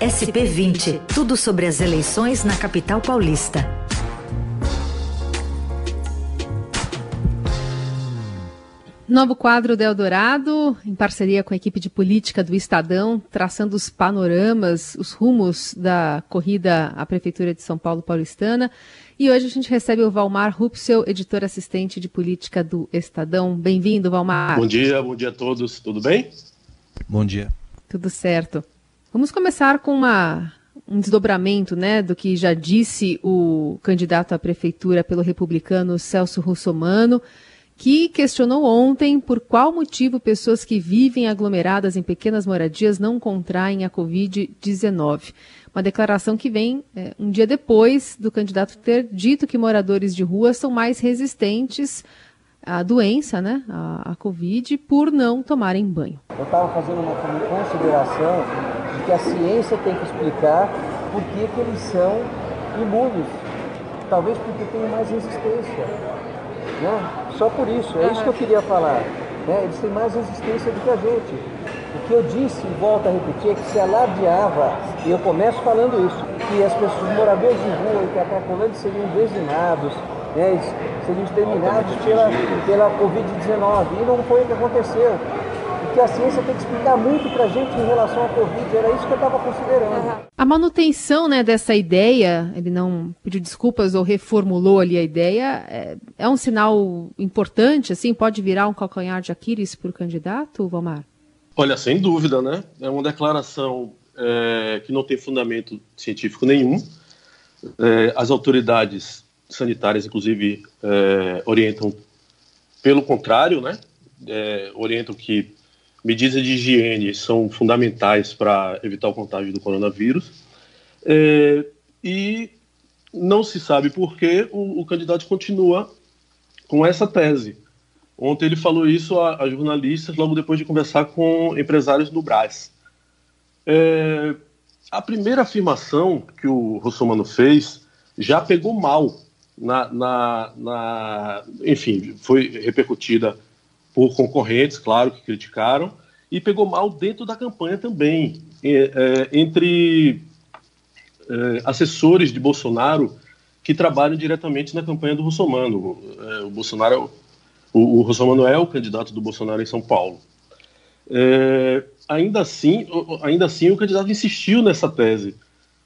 SP20, tudo sobre as eleições na capital paulista. Novo quadro do Eldorado, em parceria com a equipe de política do Estadão, traçando os panoramas, os rumos da corrida à Prefeitura de São Paulo paulistana. E hoje a gente recebe o Valmar Rupsel, editor assistente de política do Estadão. Bem-vindo, Valmar. Bom dia, bom dia a todos. Tudo bem? Bom dia. Tudo certo. Vamos começar com uma, um desdobramento né, do que já disse o candidato à prefeitura pelo republicano Celso Russomano, que questionou ontem por qual motivo pessoas que vivem aglomeradas em pequenas moradias não contraem a Covid-19. Uma declaração que vem é, um dia depois do candidato ter dito que moradores de rua são mais resistentes à doença, né, à, à Covid, por não tomarem banho. Eu estava fazendo uma consideração de que a ciência tem que explicar por que, que eles são imunes. Talvez porque têm mais resistência. Né? Só por isso, é isso que eu queria falar. Né? Eles têm mais resistência do que a gente. O que eu disse e volto a repetir é que se alardeava, e eu começo falando isso, que as pessoas, moradores de rua e Catacolândia seriam dezinados, né, seriam exterminados pela, pela Covid-19. E não foi o que aconteceu. Que a ciência tem que explicar muito para a gente em relação à Covid, era isso que eu estava considerando. A manutenção né, dessa ideia, ele não pediu desculpas ou reformulou ali a ideia, é, é um sinal importante, assim, pode virar um calcanhar de Aquiles para o candidato, Valmar? Olha, sem dúvida, né? É uma declaração é, que não tem fundamento científico nenhum. É, as autoridades sanitárias, inclusive, é, orientam pelo contrário, né? É, orientam que medidas de higiene são fundamentais para evitar o contágio do coronavírus. É, e não se sabe por que o, o candidato continua com essa tese. Ontem ele falou isso a, a, jornalistas logo depois de conversar com empresários do Brás. É, a primeira afirmação que o Russomano fez já pegou mal, na, na, na, enfim, foi repercutida por concorrentes, claro, que criticaram, e pegou mal dentro da campanha também, é, é, entre é, assessores de Bolsonaro que trabalham diretamente na campanha do Russomano. É, o Bolsonaro o, o José Manuel, candidato do Bolsonaro em São Paulo. É, ainda assim, ainda assim, o candidato insistiu nessa tese,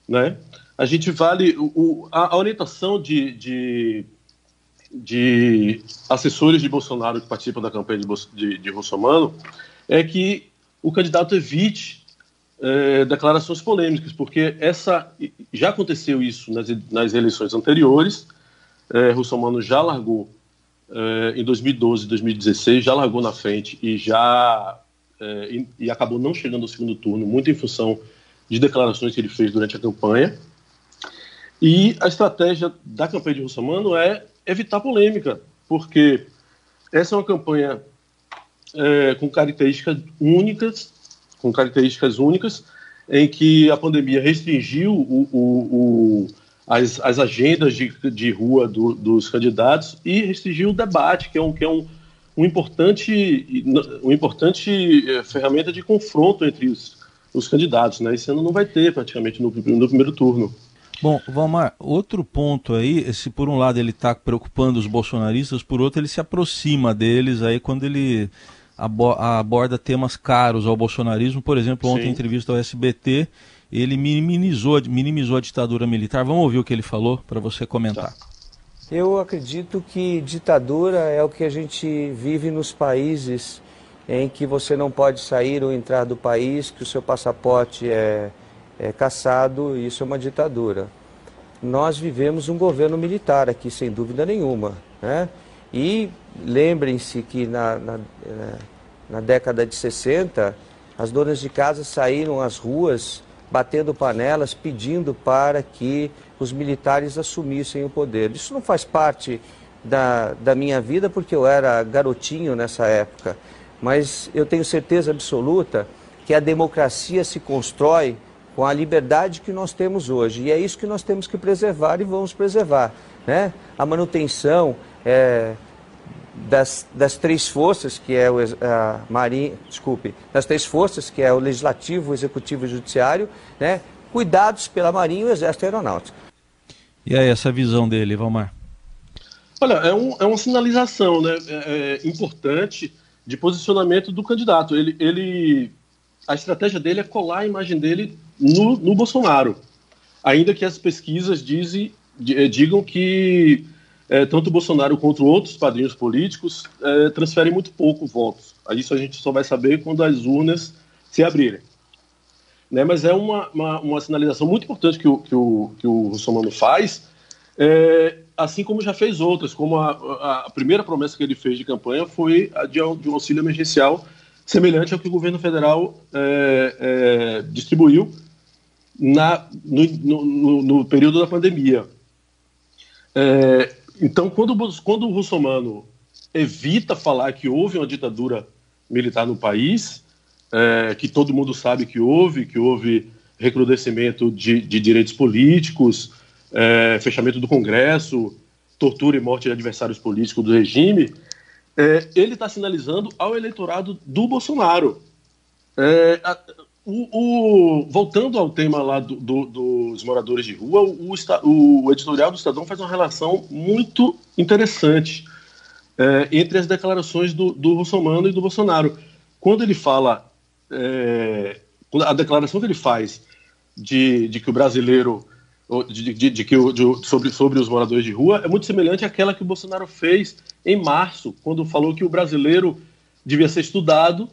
né? A gente vale o, a, a, orientação de, de, de, assessores de Bolsonaro que participam da campanha de, de, de Russomano é que o candidato evite é, declarações polêmicas, porque essa já aconteceu isso nas, nas eleições anteriores. É, Russomano já largou eh, em 2012, 2016, já largou na frente e já eh, e, e, acabou não chegando ao segundo turno, muito em função de declarações que ele fez durante a campanha. E a estratégia da campanha de Russomano é evitar polêmica, porque essa é uma campanha eh, com características únicas, com características únicas, em que a pandemia restringiu o, o, o as, as agendas de, de rua do, dos candidatos e restringir o debate, que é um, que é um, um importante, um importante eh, ferramenta de confronto entre os, os candidatos. Né? Esse ano não vai ter praticamente no, no primeiro turno. Bom, Valmar, outro ponto aí, se por um lado ele está preocupando os bolsonaristas, por outro ele se aproxima deles aí quando ele aborda temas caros ao bolsonarismo. Por exemplo, ontem em entrevista ao SBT, ele minimizou, minimizou a ditadura militar. Vamos ouvir o que ele falou para você comentar. Tá. Eu acredito que ditadura é o que a gente vive nos países em que você não pode sair ou entrar do país, que o seu passaporte é, é caçado, isso é uma ditadura. Nós vivemos um governo militar aqui, sem dúvida nenhuma. Né? E lembrem-se que na, na, na década de 60, as donas de casa saíram às ruas batendo panelas, pedindo para que os militares assumissem o poder. Isso não faz parte da, da minha vida, porque eu era garotinho nessa época, mas eu tenho certeza absoluta que a democracia se constrói com a liberdade que nós temos hoje. E é isso que nós temos que preservar e vamos preservar. Né? A manutenção é, das, das três forças, que é o, a Marinha, desculpe, das três forças, que é o Legislativo, o Executivo e o Judiciário, né, cuidados pela Marinha e o Exército Aeronáutico. E aí, essa visão dele, Valmar? Olha, é, um, é uma sinalização né, é, é importante de posicionamento do candidato. Ele, ele, a estratégia dele é colar a imagem dele no, no Bolsonaro, ainda que as pesquisas dizem, eh, digam que é, tanto Bolsonaro quanto outros padrinhos políticos é, transferem muito pouco votos. Isso a gente só vai saber quando as urnas se abrirem. Né, mas é uma, uma, uma, sinalização muito importante que o, que o, que o Russomano faz, é, assim como já fez outras, como a, a, primeira promessa que ele fez de campanha foi a de, de um auxílio emergencial semelhante ao que o governo federal é, é, distribuiu na, no, no, no, período da pandemia. É, então, quando, quando o Russomano evita falar que houve uma ditadura militar no país, é, que todo mundo sabe que houve, que houve recrudescimento de, de direitos políticos, é, fechamento do Congresso, tortura e morte de adversários políticos do regime, é, ele está sinalizando ao eleitorado do Bolsonaro. É, a, o, o, voltando ao tema lá do, do, dos moradores de rua, o, o, editorial do Estadão faz uma relação muito interessante é, entre as declarações do, do Russomano e do Bolsonaro. Quando ele fala, é, a declaração que ele faz de, de que o brasileiro de, de, de que sobre, sobre os moradores de rua é muito semelhante àquela que o Bolsonaro fez em março, quando falou que o brasileiro devia ser estudado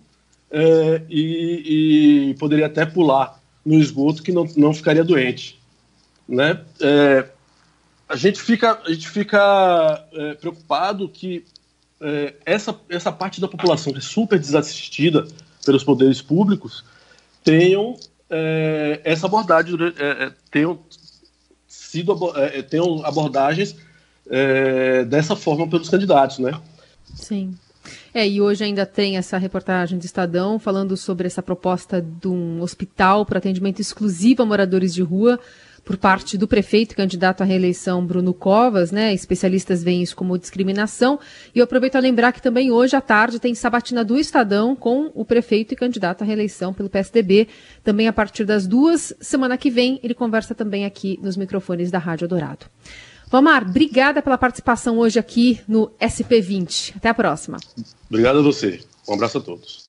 é, e, e, poderia até pular no esgoto que não, não ficaria doente. Né? É, a gente fica, a gente fica é, preocupado que é, essa, essa parte da população que é super desassistida pelos poderes públicos tenham é, essa abordagem, é, tenham sido tenham abordagens dessa forma pelos candidatos, né? Sim. É, e hoje ainda tem essa reportagem do Estadão falando sobre essa proposta de um hospital para atendimento exclusivo a moradores de rua por parte do prefeito candidato à reeleição Bruno Covas, né? Especialistas veem isso como discriminação. E eu aproveito a lembrar que também hoje à tarde tem sabatina do Estadão com o prefeito e candidato à reeleição pelo PSDB. Também a partir das duas, semana que vem, ele conversa também aqui nos microfones da Rádio Dourado. Vomar, obrigada pela participação hoje aqui no SP20. Até a próxima. Obrigado a você. Um abraço a todos.